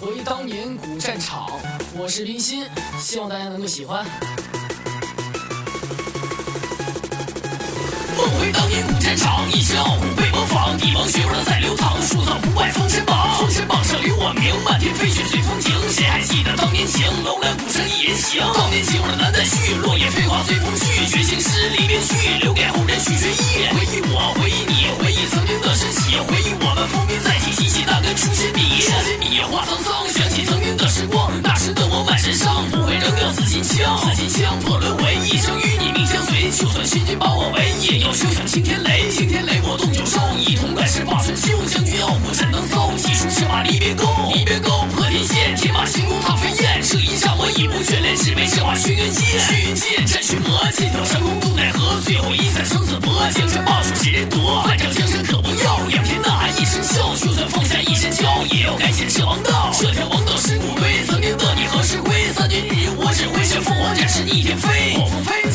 回当年古战场，我是冰心，希望大家能够喜欢。梦回当年古战场，一身傲骨被模仿，帝王血味在流淌，塑造不败封神榜。封神榜上留我名，漫天飞雪随风景。谁还记得当年情？楼兰古城一人行。当年情我难再续，落叶飞花随风去。绝情诗里面续，笔。初心笔画沧桑，想起曾经的时光，那时的我满身伤，不会扔掉紫金枪。紫金枪破轮回，一生与你命相随。就算仙君把我围，也要休想青天雷。青天雷，我动九州，一同乱世化春秋。将军傲骨斩能搜，技术是马离别沟，离别沟破天线，天马行空踏飞燕。这一战我已不眷恋，只为这把轩辕剑。轩辕剑战群魔，剑挑山空渡奈何，最后一战生死搏，江山霸主谁人夺？一起飞，飞。